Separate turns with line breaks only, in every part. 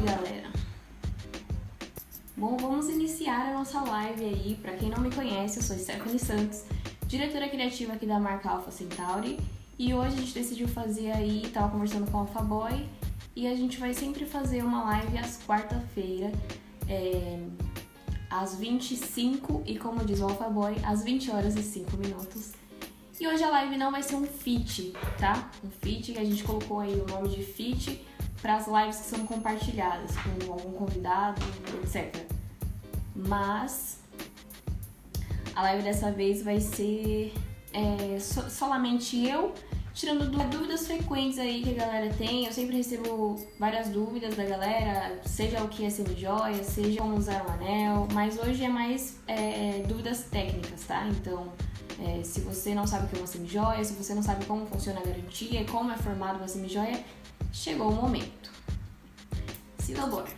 Salve galera! Bom, vamos iniciar a nossa live aí. Para quem não me conhece, eu sou Stephanie Santos, diretora criativa aqui da marca Alpha Centauri. E hoje a gente decidiu fazer aí, tava conversando com o Alpha Boy, e a gente vai sempre fazer uma live às quarta-feira, é, às 25 e como diz o Alpha Boy, às 20 horas e 5 minutos. E hoje a live não vai ser um feat, tá? Um feat que a gente colocou aí o nome de feat para as lives que são compartilhadas com algum convidado, etc. Mas a live dessa vez vai ser é, so, solamente eu, tirando dúvidas frequentes aí que a galera tem. Eu sempre recebo várias dúvidas da galera, seja o que é semijoia, seja como usar um anel, mas hoje é mais é, dúvidas técnicas, tá? Então, é, se você não sabe o que é uma semijoia, se você não sabe como funciona a garantia, como é formada uma semijoia, chegou o momento. Silabora.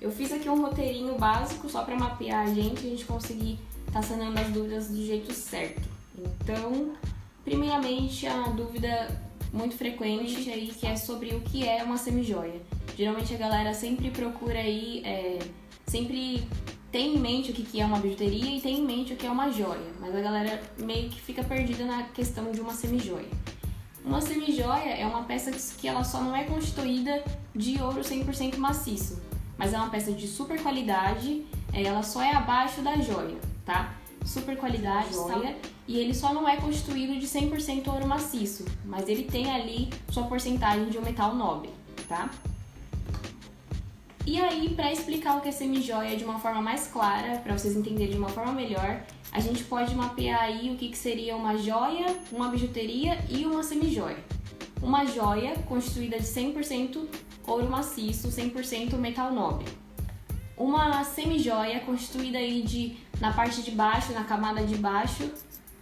Eu fiz aqui um roteirinho básico só para mapear a gente e a gente conseguir estar tá sanando as dúvidas do jeito certo. Então, primeiramente, a dúvida muito frequente aí que é sobre o que é uma semijoia. Geralmente a galera sempre procura aí, é, sempre tem em mente o que é uma bijuteria e tem em mente o que é uma joia, mas a galera meio que fica perdida na questão de uma semijoia. Uma semijoia é uma peça que ela só não é constituída de ouro 100% maciço, mas é uma peça de super qualidade, é, ela só é abaixo da joia, tá? Super qualidade, joia, e ele só não é constituído de 100% ouro maciço, mas ele tem ali sua porcentagem de um metal nobre, tá? E aí, para explicar o que é semijoia de uma forma mais clara, para vocês entenderem de uma forma melhor, a gente pode mapear aí o que, que seria uma joia, uma bijuteria e uma semijoia. Uma joia constituída de 100% ouro maciço, 100% metal nobre. Uma semijoia constituída aí de, na parte de baixo, na camada de baixo,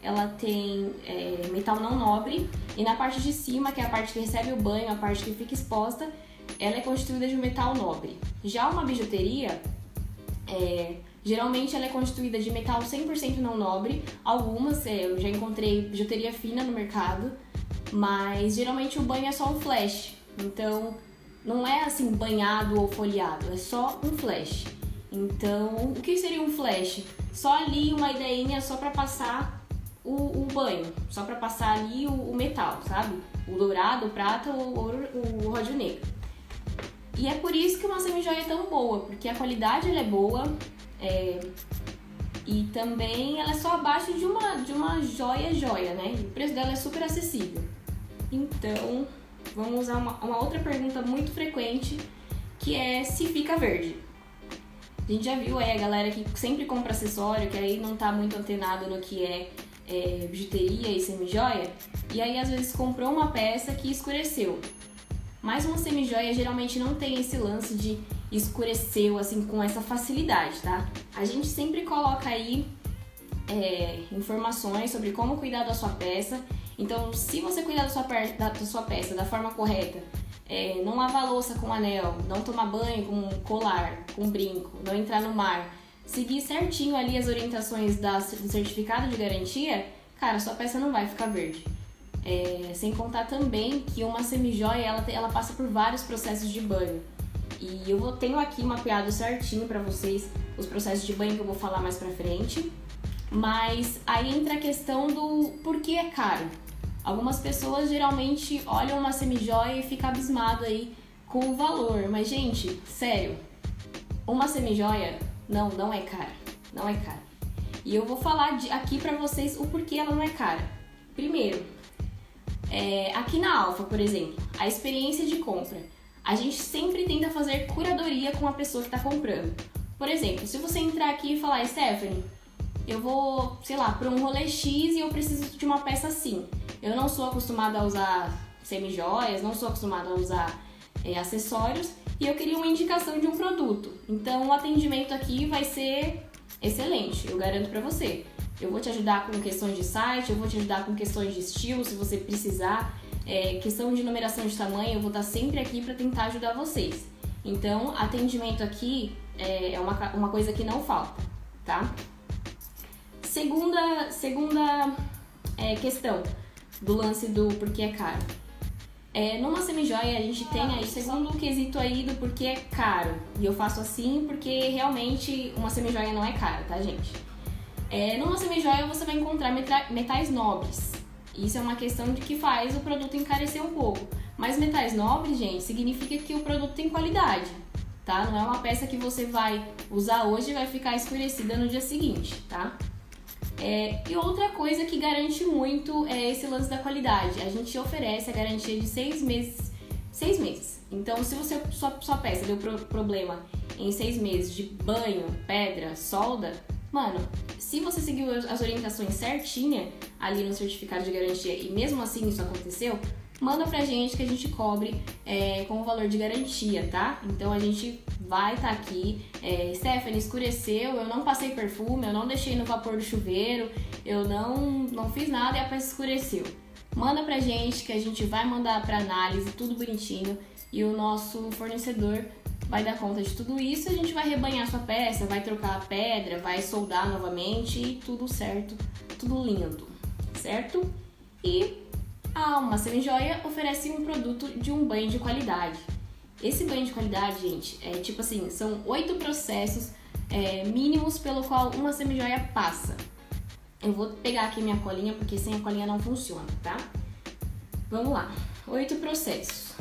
ela tem é, metal não nobre e na parte de cima, que é a parte que recebe o banho, a parte que fica exposta, ela é constituída de metal nobre. Já uma bijuteria, é, geralmente ela é constituída de metal 100% não nobre. Algumas, é, eu já encontrei bijuteria fina no mercado, mas geralmente o banho é só um flash. Então, não é assim banhado ou folheado, é só um flash. Então, o que seria um flash? Só ali uma ideinha só para passar o, o, banho, só para passar ali o, o, metal, sabe? O dourado, o prata, o ouro, o ródio negro. E é por isso que uma semijoia é tão boa, porque a qualidade ela é boa é, e também ela é só abaixo de uma, de uma joia joia, né? O preço dela é super acessível. Então, vamos usar uma, uma outra pergunta muito frequente, que é se fica verde. A gente já viu aí a galera que sempre compra acessório, que aí não tá muito antenado no que é, é bijuteria e semijoia, e aí às vezes comprou uma peça que escureceu. Mas uma semijoia geralmente não tem esse lance de escureceu assim com essa facilidade, tá? A gente sempre coloca aí é, informações sobre como cuidar da sua peça. Então, se você cuidar da sua, da sua peça da forma correta, é, não lavar louça com anel, não tomar banho com colar, com brinco, não entrar no mar, seguir certinho ali as orientações da, do certificado de garantia, cara, sua peça não vai ficar verde. É, sem contar também que uma semijoia ela, ela passa por vários processos de banho. E eu vou, tenho aqui mapeado certinho para vocês os processos de banho que eu vou falar mais pra frente. Mas aí entra a questão do por que é caro. Algumas pessoas geralmente olham uma semijoia e ficam abismado aí com o valor. Mas, gente, sério, uma semijoia não, não é cara. Não é cara. E eu vou falar de, aqui para vocês o porquê ela não é cara. Primeiro, é, aqui na Alfa, por exemplo, a experiência de compra. A gente sempre tenta fazer curadoria com a pessoa que está comprando. Por exemplo, se você entrar aqui e falar, Stephanie, eu vou, sei lá, para um rolê X e eu preciso de uma peça assim. Eu não sou acostumada a usar semijoias, não sou acostumada a usar é, acessórios e eu queria uma indicação de um produto. Então o atendimento aqui vai ser excelente, eu garanto para você. Eu vou te ajudar com questões de site, eu vou te ajudar com questões de estilo, se você precisar. É, questão de numeração de tamanho, eu vou estar sempre aqui para tentar ajudar vocês. Então, atendimento aqui é, é uma, uma coisa que não falta, tá? Segunda, segunda é, questão do lance do porquê é caro. É, numa semijoia a gente tem aí, segundo o quesito aí do porquê é caro. E eu faço assim porque realmente uma semijoia não é cara, tá, gente? É, numa semijoia você vai encontrar metais nobres. Isso é uma questão de que faz o produto encarecer um pouco. Mas metais nobres, gente, significa que o produto tem qualidade, tá? Não é uma peça que você vai usar hoje e vai ficar escurecida no dia seguinte, tá? É, e outra coisa que garante muito é esse lance da qualidade. A gente oferece a garantia de seis meses. Seis meses. Então, se você sua, sua peça deu pro, problema em seis meses de banho, pedra, solda, mano, se você seguiu as orientações certinha ali no certificado de garantia e mesmo assim isso aconteceu, manda pra gente que a gente cobre é, com o valor de garantia, tá? Então a gente vai estar tá aqui. É, Stephanie, escureceu, eu não passei perfume, eu não deixei no vapor do chuveiro, eu não, não fiz nada e a peça escureceu. Manda pra gente que a gente vai mandar pra análise, tudo bonitinho, e o nosso fornecedor vai dar conta de tudo isso. A gente vai rebanhar sua peça, vai trocar a pedra, vai soldar novamente e tudo certo, tudo lindo, certo? E a Alma Semijoia oferece um produto de um banho de qualidade. Esse banho de qualidade, gente, é tipo assim, são oito processos é, mínimos pelo qual uma semijoia passa. Eu vou pegar aqui minha colinha, porque sem a colinha não funciona, tá? Vamos lá. Oito processos.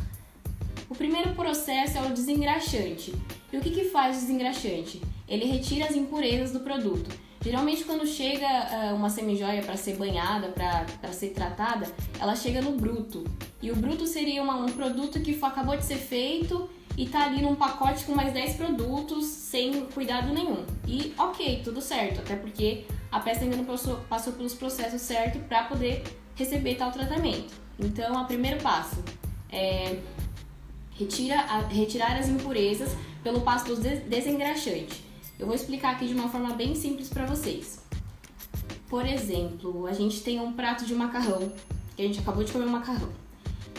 O primeiro processo é o desengraxante. E o que, que faz o desengraxante? Ele retira as impurezas do produto. Geralmente, quando chega uh, uma semijoia para ser banhada, para ser tratada, ela chega no bruto. E o bruto seria uma, um produto que acabou de ser feito e tá ali num pacote com mais 10 produtos sem cuidado nenhum. E ok, tudo certo, até porque a peça ainda não passou, passou pelos processos certos para poder receber tal tratamento. Então, o primeiro passo é retira, a, retirar as impurezas pelo passo desengraxante. Eu vou explicar aqui de uma forma bem simples para vocês. Por exemplo, a gente tem um prato de macarrão, que a gente acabou de comer um macarrão.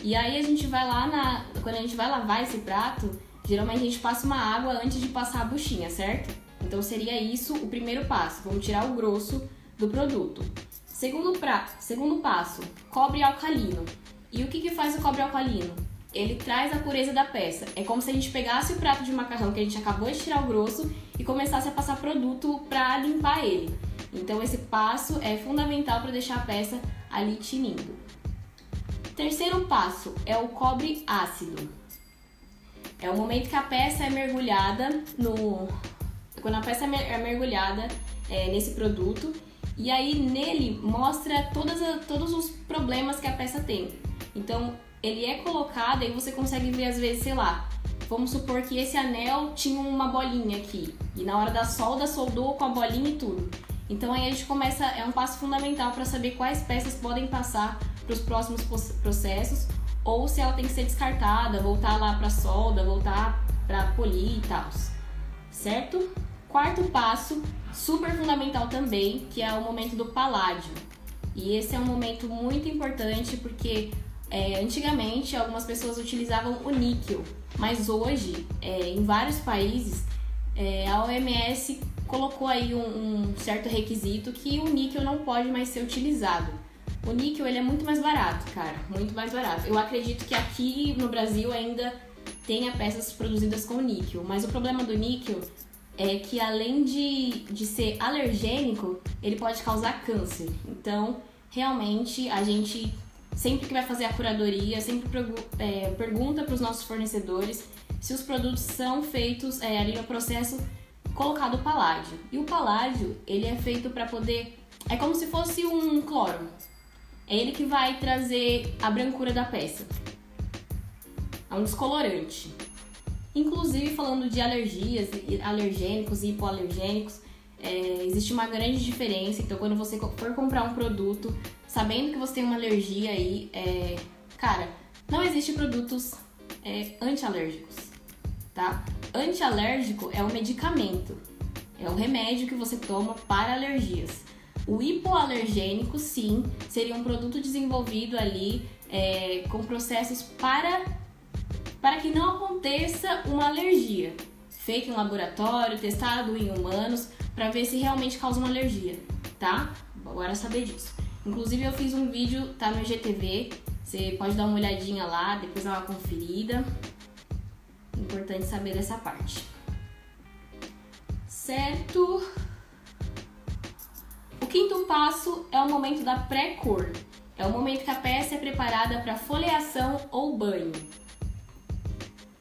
E aí a gente vai lá na. Quando a gente vai lavar esse prato, geralmente a gente passa uma água antes de passar a buchinha, certo? Então seria isso o primeiro passo. Vamos tirar o grosso do produto. Segundo, pra, segundo passo, cobre alcalino. E o que, que faz o cobre alcalino? Ele traz a pureza da peça. É como se a gente pegasse o prato de macarrão que a gente acabou de tirar o grosso e começasse a passar produto para limpar ele. Então esse passo é fundamental para deixar a peça ali tinindo. Terceiro passo é o cobre ácido. É o momento que a peça é mergulhada no quando a peça é mergulhada é, nesse produto e aí nele mostra todas todos os problemas que a peça tem. Então ele é colocado e você consegue ver às vezes, sei lá, vamos supor que esse anel tinha uma bolinha aqui e na hora da solda soldou com a bolinha e tudo. Então aí a gente começa, é um passo fundamental para saber quais peças podem passar para os próximos processos ou se ela tem que ser descartada, voltar lá para solda, voltar para polir e tal. Certo? Quarto passo, super fundamental também, que é o momento do paládio. E esse é um momento muito importante porque é, antigamente, algumas pessoas utilizavam o níquel, mas hoje, é, em vários países, é, a OMS colocou aí um, um, certo requisito que o níquel não pode mais ser utilizado. O níquel ele é muito mais barato, cara, muito mais barato. Eu acredito que aqui no Brasil ainda tenha peças produzidas com níquel, mas o problema do níquel é que além de, de ser alergênico, ele pode causar câncer. Então, realmente, a gente sempre que vai fazer a curadoria, sempre é, pergunta para os nossos fornecedores se os produtos são feitos é, ali no processo colocado o paládio. E o paládio, ele é feito para poder... É como se fosse um cloro. É ele que vai trazer a brancura da peça. É um descolorante. Inclusive, falando de alergias, alergênicos e hipoalergênicos, é, existe uma grande diferença. Então, quando você for comprar um produto, sabendo que você tem uma alergia aí, é, cara, não existe produtos é, antialérgicos, tá? Antialérgico é um medicamento, é um remédio que você toma para alergias. O hipoalergênico, sim, seria um produto desenvolvido ali é, com processos para, para que não aconteça uma alergia. Feito em laboratório, testado em humanos, para ver se realmente causa uma alergia, tá? Agora saber disso. Inclusive eu fiz um vídeo, tá no IGTV, Você pode dar uma olhadinha lá, depois dar uma conferida. Importante saber dessa parte. Certo? O quinto passo é o momento da pré-cor. É o momento que a peça é preparada para folheação ou banho.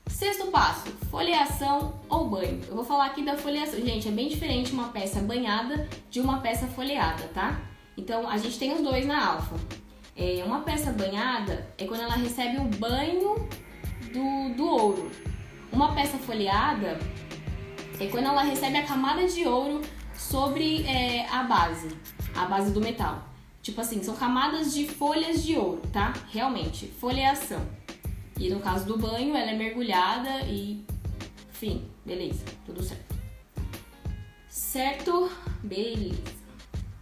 Sexto passo, folheação ou banho. Eu vou falar aqui da folheação. Gente, é bem diferente uma peça banhada de uma peça folheada, tá? Então, a gente tem os dois na alfa. É, uma peça banhada é quando ela recebe o banho do, do ouro. Uma peça folheada é quando ela recebe a camada de ouro sobre é, a base, a base do metal. Tipo assim, são camadas de folhas de ouro, tá? Realmente, folheação. E no caso do banho, ela é mergulhada e. Enfim, beleza, tudo certo. Certo? Beleza.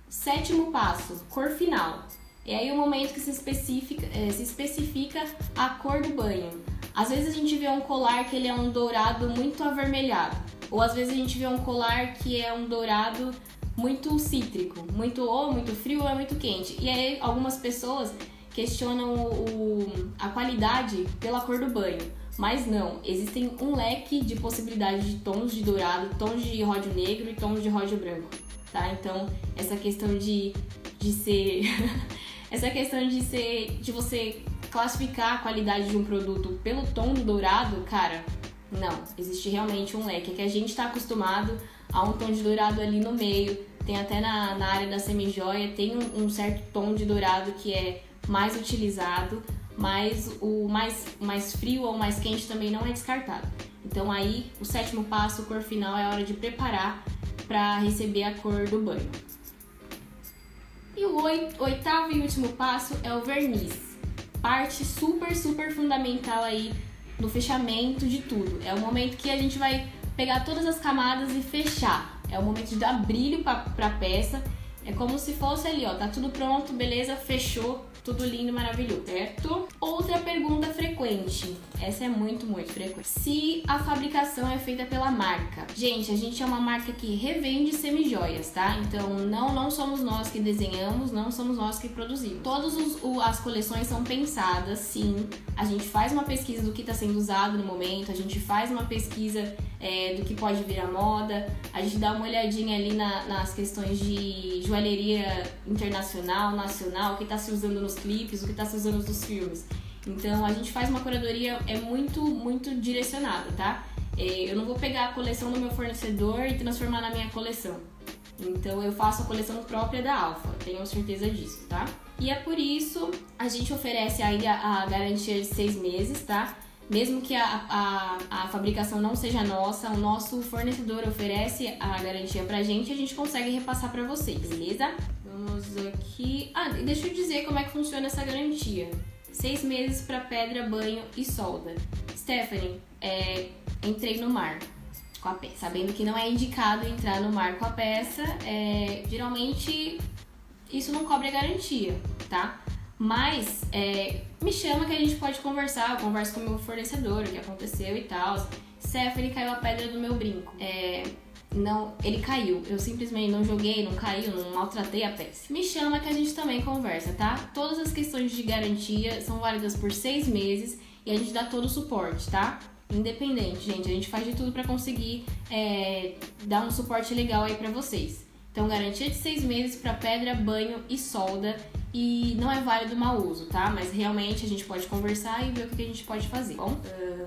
Sétimo passo, cor final. É aí o momento que se especifica, é, se especifica a cor do banho. Às vezes a gente vê um colar que ele é um dourado muito avermelhado. Ou às vezes a gente vê um colar que é um dourado muito cítrico, muito ou muito frio ou é muito quente. E aí algumas pessoas questionam o, a qualidade pela cor do banho. Mas não, existem um leque de possibilidades de tons de dourado, tons de ródio negro e tons de ródio branco, tá? Então, essa questão de, de ser. essa questão de ser. de você classificar a qualidade de um produto pelo tom do dourado, cara, não. Existe realmente um leque. É que a gente está acostumado a um tom de dourado ali no meio. Tem até na, na área da semijoia, tem um, um certo tom de dourado que é mais utilizado, mas o mais, mais frio ou mais quente também não é descartado. Então aí o sétimo passo, cor final, é a hora de preparar para receber a cor do banho. E o oitavo e último passo é o verniz. Parte super, super fundamental aí no fechamento de tudo. É o momento que a gente vai pegar todas as camadas e fechar. É o momento de dar brilho para a peça. É como se fosse ali, ó, tá tudo pronto, beleza, fechou, tudo lindo, maravilhoso, certo? Outra pergunta frequente. Essa é muito, muito frequente. Se a fabricação é feita pela marca. Gente, a gente é uma marca que revende semijoias, tá? Então, não, não somos nós que desenhamos, não somos nós que produzimos. Todas as coleções são pensadas, sim. A gente faz uma pesquisa do que está sendo usado no momento, a gente faz uma pesquisa é, do que pode vir à moda, a gente dá uma olhadinha ali na, nas questões de joalheria internacional, nacional, o que está se usando nos clipes, o que está se usando nos filmes. Então a gente faz uma curadoria é muito, muito direcionada, tá? É, eu não vou pegar a coleção do meu fornecedor e transformar na minha coleção. Então eu faço a coleção própria da Alfa, tenho certeza disso, tá? E é por isso a gente oferece aí a, garantia de seis meses, tá? Mesmo que a, a, a, fabricação não seja nossa, o nosso fornecedor oferece a garantia pra gente e a gente consegue repassar para vocês, beleza? Vamos aqui. Ah, deixa eu dizer como é que funciona essa garantia. Seis meses para pedra, banho e solda. Stephanie, é, entrei no mar com a peça, sabendo que não é indicado entrar no mar com a peça. É, geralmente isso não cobre a garantia, tá? Mas é, me chama que a gente pode conversar. Eu converso com o meu fornecedor, o que aconteceu e tal. Stephanie caiu a pedra do meu brinco. É, não, ele caiu. Eu simplesmente não joguei, não caiu, não maltratei a peça. Me chama que a gente também conversa, tá? Todas as questões de garantia são válidas por seis meses e a gente dá todo o suporte, tá? Independente, gente. A gente faz de tudo para conseguir é, dar um suporte legal aí para vocês. Então, garantia de seis meses para pedra, banho e solda. E não é válido mau uso, tá? Mas realmente a gente pode conversar e ver o que a gente pode fazer. Bom,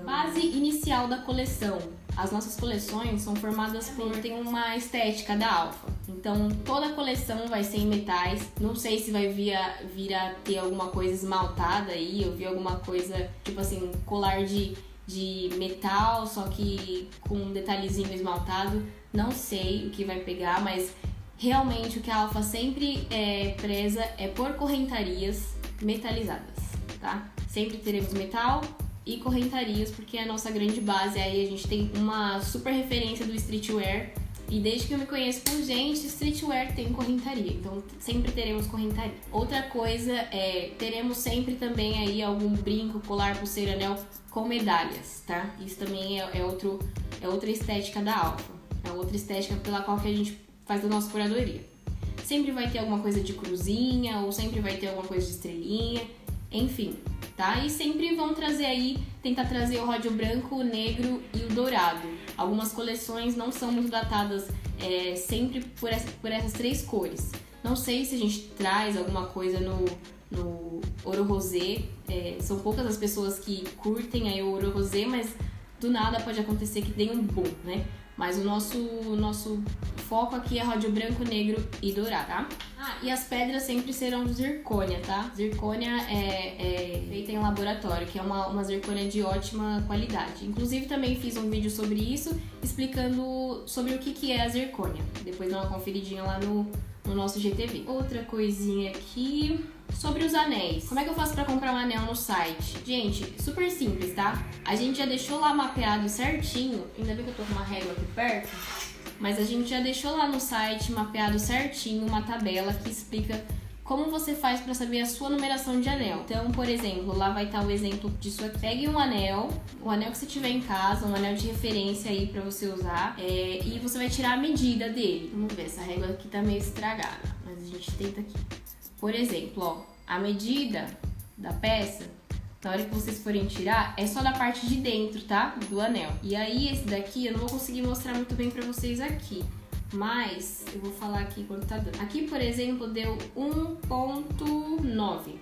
base inicial da coleção. As nossas coleções são formadas por tem uma estética da Alfa. Então toda a coleção vai ser em metais. Não sei se vai vir a, vir a ter alguma coisa esmaltada aí. Eu vi alguma coisa tipo assim colar de de metal, só que com um detalhezinho esmaltado. Não sei o que vai pegar, mas realmente o que a Alfa sempre é preza é por correntarias metalizadas, tá? Sempre teremos metal e correntarias, porque é a nossa grande base. Aí a gente tem uma super referência do streetwear. E desde que eu me conheço por gente, streetwear tem correntaria. Então sempre teremos correntaria. Outra coisa é, teremos sempre também aí algum brinco, colar, pulseira, anel com medalhas, tá? Isso também é, é, outro, é outra estética da Alfa. É outra estética pela qual que a gente faz a nossa curadoria. Sempre vai ter alguma coisa de cruzinha ou sempre vai ter alguma coisa de estrelinha. enfim, tá? E sempre vão trazer aí, tentar trazer o ródio branco, o negro e o dourado. Algumas coleções não são muito datadas é, sempre por, essa, por essas três cores. Não sei se a gente traz alguma coisa no, no ouro rosé. É, são poucas as pessoas que curtem aí o ouro rosé, mas do nada pode acontecer que tenha um boom, né? Mas o nosso, nosso foco aqui é ródio branco, negro e dourado, tá? Ah, e as pedras sempre serão zircônia, tá? Zircônia é, é feita em laboratório, que é uma, uma zircônia de ótima qualidade. Inclusive também fiz um vídeo sobre isso, explicando sobre o que, que é a zircônia. Depois dá uma conferidinha lá no, no nosso GTV. Outra coisinha aqui sobre os anéis. Como é que eu faço para comprar um anel no site? Gente, super simples, tá? A gente já deixou lá mapeado certinho. Ainda bem que eu tô com uma régua aqui perto. Mas a gente já deixou lá no site mapeado certinho uma tabela que explica como você faz para saber a sua numeração de anel. Então, por exemplo, lá vai estar o exemplo disso aqui. Pegue um anel, o anel que você tiver em casa, um anel de referência aí para você usar, é, e você vai tirar a medida dele. Vamos ver, essa régua aqui tá meio estragada, mas a gente tenta aqui. Por exemplo, ó, a medida da peça, na hora que vocês forem tirar, é só da parte de dentro, tá? Do anel. E aí, esse daqui eu não vou conseguir mostrar muito bem pra vocês aqui. Mas, eu vou falar aqui quanto tá dando. Aqui, por exemplo, deu 1.9.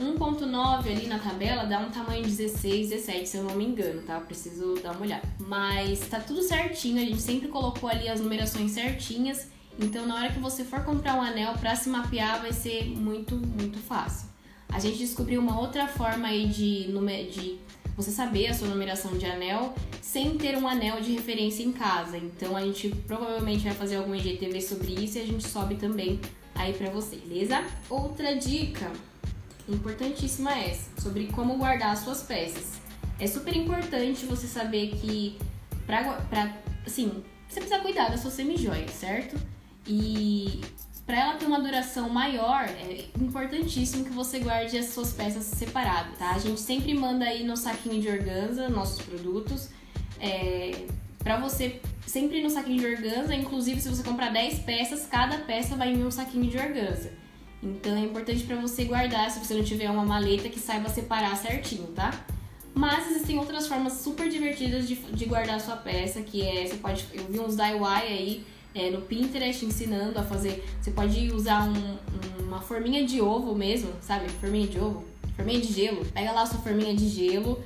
1.9 ali na tabela dá um tamanho 16, 17, se eu não me engano, tá? Eu preciso dar uma olhada. Mas tá tudo certinho, a gente sempre colocou ali as numerações certinhas. Então, na hora que você for comprar um anel para se mapear, vai ser muito, muito fácil. A gente descobriu uma outra forma aí de, de você saber a sua numeração de anel sem ter um anel de referência em casa. Então, a gente provavelmente vai fazer algum IGTV sobre isso e a gente sobe também aí para você, beleza? Outra dica importantíssima é essa, sobre como guardar as suas peças. É super importante você saber que pra, pra assim, você precisa cuidar da sua semijoia, certo? E para ela ter uma duração maior, é importantíssimo que você guarde as suas peças separadas, tá? A gente sempre manda aí no saquinho de organza nossos produtos. É, para você sempre no saquinho de organza, inclusive se você comprar 10 peças, cada peça vai em um saquinho de organza. Então é importante para você guardar se você não tiver uma maleta que saiba separar certinho, tá? Mas existem outras formas super divertidas de, de guardar sua peça, que é, você pode, eu vi uns DIY aí é, no Pinterest ensinando a fazer. Você pode usar um, uma forminha de ovo mesmo, sabe? Forminha de ovo, forminha de gelo. Pega lá a sua forminha de gelo,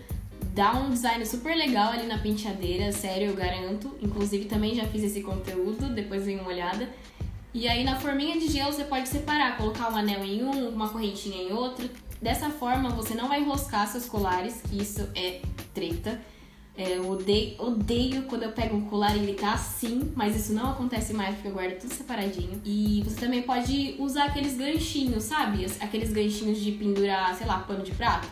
dá um design super legal ali na penteadeira, sério, eu garanto. Inclusive também já fiz esse conteúdo, depois dê uma olhada. E aí na forminha de gelo você pode separar, colocar um anel em um, uma correntinha em outro. Dessa forma você não vai enroscar seus colares, que isso é treta. É, eu odeio, odeio quando eu pego um colar e ele tá assim, mas isso não acontece mais porque eu guardo tudo separadinho. E você também pode usar aqueles ganchinhos, sabe? Aqueles ganchinhos de pendurar, sei lá, pano de prato,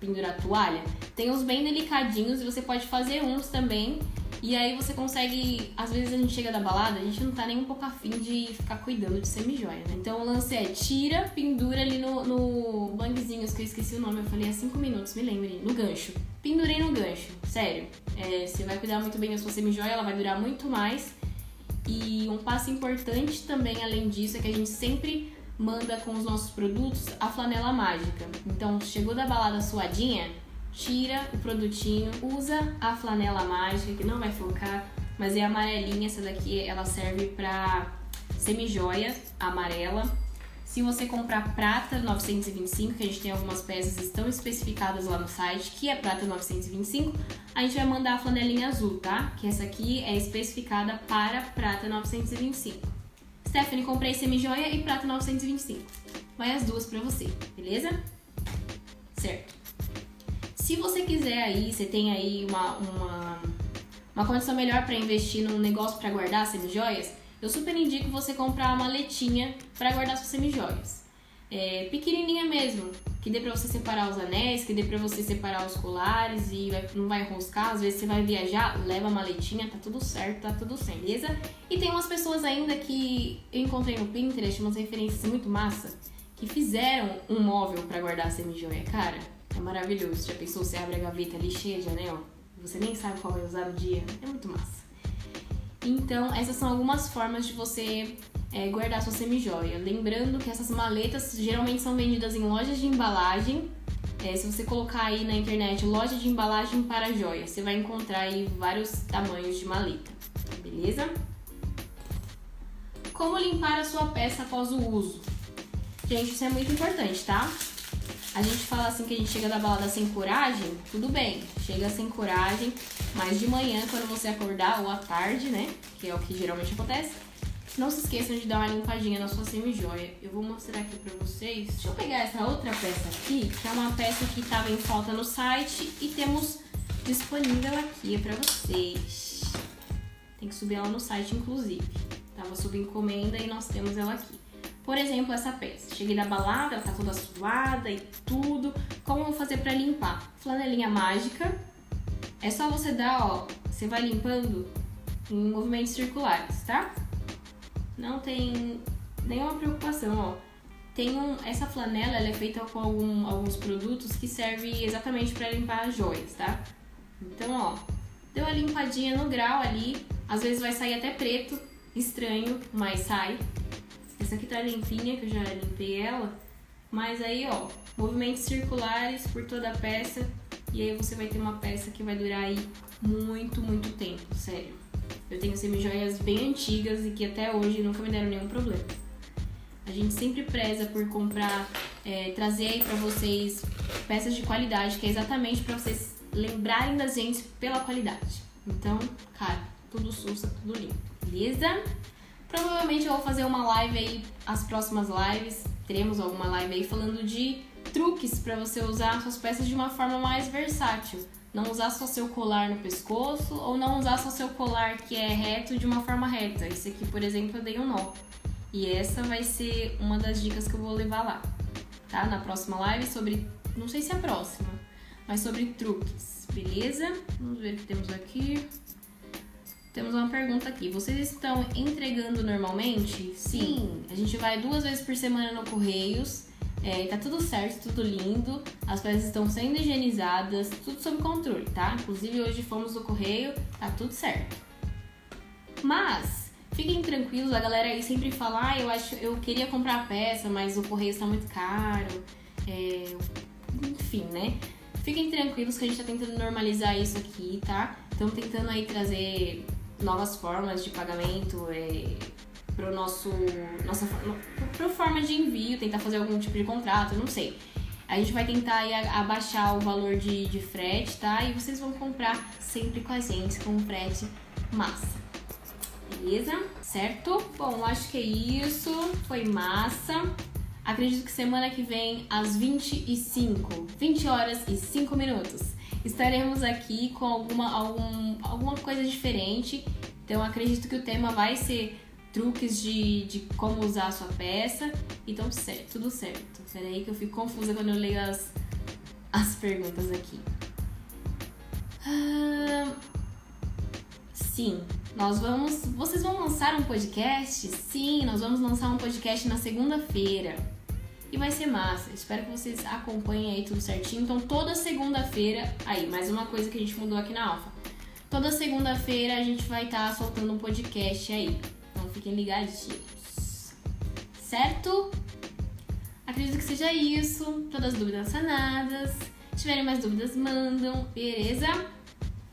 pendurar toalha. Tem uns bem delicadinhos e você pode fazer uns também e aí você consegue, às vezes a gente chega da balada, a gente não tá nem um pouco afim de ficar cuidando de semijoia, né? Então o lance é tira, pendura ali no, no bangzinhos, que eu esqueci o nome, eu falei há 5 minutos, me lembre, no gancho. Pendurei no gancho, sério. É, você vai cuidar muito bem da sua semijoia, ela vai durar muito mais. E um passo importante também, além disso, é que a gente sempre manda com os nossos produtos a flanela mágica. Então, chegou da balada suadinha, tira o produtinho, usa a flanela mágica, que não vai focar, mas é amarelinha, essa daqui ela serve para semijoia amarela. Se você comprar prata 925, que a gente tem algumas peças estão especificadas lá no site, que é prata 925, a gente vai mandar a flanelinha azul, tá? Que essa aqui é especificada para prata 925. Stephanie, comprei semijoia e prata 925. Vai as duas para você, beleza? Certo. Se você quiser aí, você tem aí uma, uma, uma condição melhor para investir num negócio para guardar semijoias, eu super indico você comprar uma maletinha para guardar suas semijoias. É, pequenininha mesmo, que dê para você separar os anéis, que dê para você separar os colares e vai, não vai enroscar. Às vezes você vai viajar, leva a maletinha, tá tudo certo, tá tudo sem, beleza? E tem umas pessoas ainda que eu encontrei no Pinterest, umas referências muito massa, que fizeram um móvel para guardar semijoia. Cara, é maravilhoso. Já pensou, você abre a gaveta ali cheia de anel? Você nem sabe qual vai usar no dia. É muito massa. Então, essas são algumas formas de você é, guardar sua semijoia. Lembrando que essas maletas geralmente são vendidas em lojas de embalagem, É, se você colocar aí na internet loja de embalagem para joia, você vai encontrar aí vários tamanhos de maleta, beleza? Como limpar a sua peça após o uso? Gente, isso é muito importante, tá? A gente fala assim que a gente chega da balada sem coragem, tudo bem, chega sem coragem, mas de manhã, quando você acordar, ou à tarde, né? Que é o que geralmente acontece, não se esqueçam de dar uma limpadinha na sua semi-joia. Eu vou mostrar aqui pra vocês. Deixa eu pegar essa outra peça aqui, que é uma peça que estava em falta no site e temos disponível aqui pra vocês. Tem que subir ela no site, inclusive. Tava sob encomenda e nós temos ela aqui. Por exemplo, essa peça. Cheguei da balada, ela tá toda suada e tudo. Como eu vou fazer pra limpar? Flanelinha mágica. É só você dar, ó, você vai limpando em movimentos circulares, tá? não tem nenhuma preocupação, ó. Tem um, essa flanela ela é feita com algum, alguns produtos que servem exatamente para limpar as joias, tá? Então, ó, deu a limpadinha no grau ali, às vezes vai sair até preto, estranho, mas sai. Essa aqui tá limpinha, que eu já limpei ela. Mas aí, ó, movimentos circulares por toda a peça. E aí você vai ter uma peça que vai durar aí muito, muito tempo, sério. Eu tenho semijoias bem antigas e que até hoje nunca me deram nenhum problema. A gente sempre preza por comprar, é, trazer aí pra vocês peças de qualidade, que é exatamente para vocês lembrarem da gente pela qualidade. Então, cara, tudo sussa, tudo limpo, beleza? Provavelmente eu vou fazer uma live aí, as próximas lives, teremos alguma live aí falando de truques para você usar suas peças de uma forma mais versátil. Não usar só seu colar no pescoço ou não usar só seu colar que é reto de uma forma reta. Esse aqui, por exemplo, eu dei um nó. E essa vai ser uma das dicas que eu vou levar lá, tá? Na próxima live sobre, não sei se é a próxima, mas sobre truques, beleza? Vamos ver o que temos aqui. Temos uma pergunta aqui. Vocês estão entregando normalmente? Sim. A gente vai duas vezes por semana no Correios. É, tá tudo certo, tudo lindo, as peças estão sendo higienizadas, tudo sob controle, tá? Inclusive hoje fomos no correio, tá tudo certo. Mas fiquem tranquilos, a galera aí sempre fala, ah, eu acho, eu queria comprar a peça, mas o correio está muito caro. É, enfim, né? Fiquem tranquilos que a gente tá tentando normalizar isso aqui, tá? Estamos tentando aí trazer novas formas de pagamento, é, pro nosso nossa pro forma de envio, tentar fazer algum tipo de contrato, não sei. A gente vai tentar aí abaixar o valor de, de frete, tá? E vocês vão comprar sempre com a gente, com um frete massa. Beleza? Certo? Bom, acho que é isso. Foi massa. Acredito que semana que vem, às 25, 20 horas e 5 minutos, estaremos aqui com alguma, algum, alguma coisa diferente. Então, acredito que o tema vai ser truques de, de como usar a sua peça. Então, certo, tudo certo. Peraí que eu fico confusa quando eu leio as, as perguntas aqui. Sim, nós vamos. Vocês vão lançar um podcast? Sim, nós vamos lançar um podcast na segunda-feira. E vai ser massa. Espero que vocês acompanhem aí tudo certinho. Então, toda segunda-feira. Aí, mais uma coisa que a gente mudou aqui na Alfa. Toda segunda-feira a gente vai estar tá soltando um podcast aí. Então fiquem ligadinhos. Certo? Acredito que seja isso. Todas as dúvidas sanadas. Se tiverem mais dúvidas, mandam. Beleza?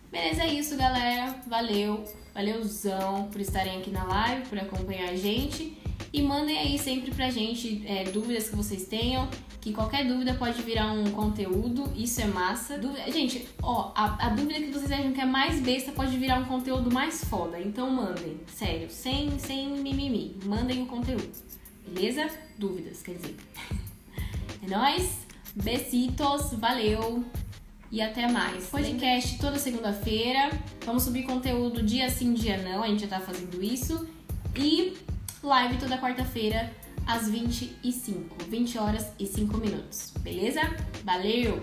Beleza, é isso, galera. Valeu. Valeuzão por estarem aqui na live, por acompanhar a gente. E mandem aí sempre pra gente é, dúvidas que vocês tenham que qualquer dúvida pode virar um conteúdo, isso é massa. Dúvida, gente, ó, a, a, dúvida que vocês acham que é mais besta pode virar um conteúdo mais foda. Então mandem, sério, sem, sem mimimi. Mandem o conteúdo, beleza? Dúvidas, quer dizer. É nóis, besitos, valeu e até mais. Podcast toda segunda-feira. Vamos subir conteúdo dia sim, dia não. A gente já tá fazendo isso. E live toda quarta-feira às 20 e 5, 20 horas e 5 minutos, beleza? Valeu!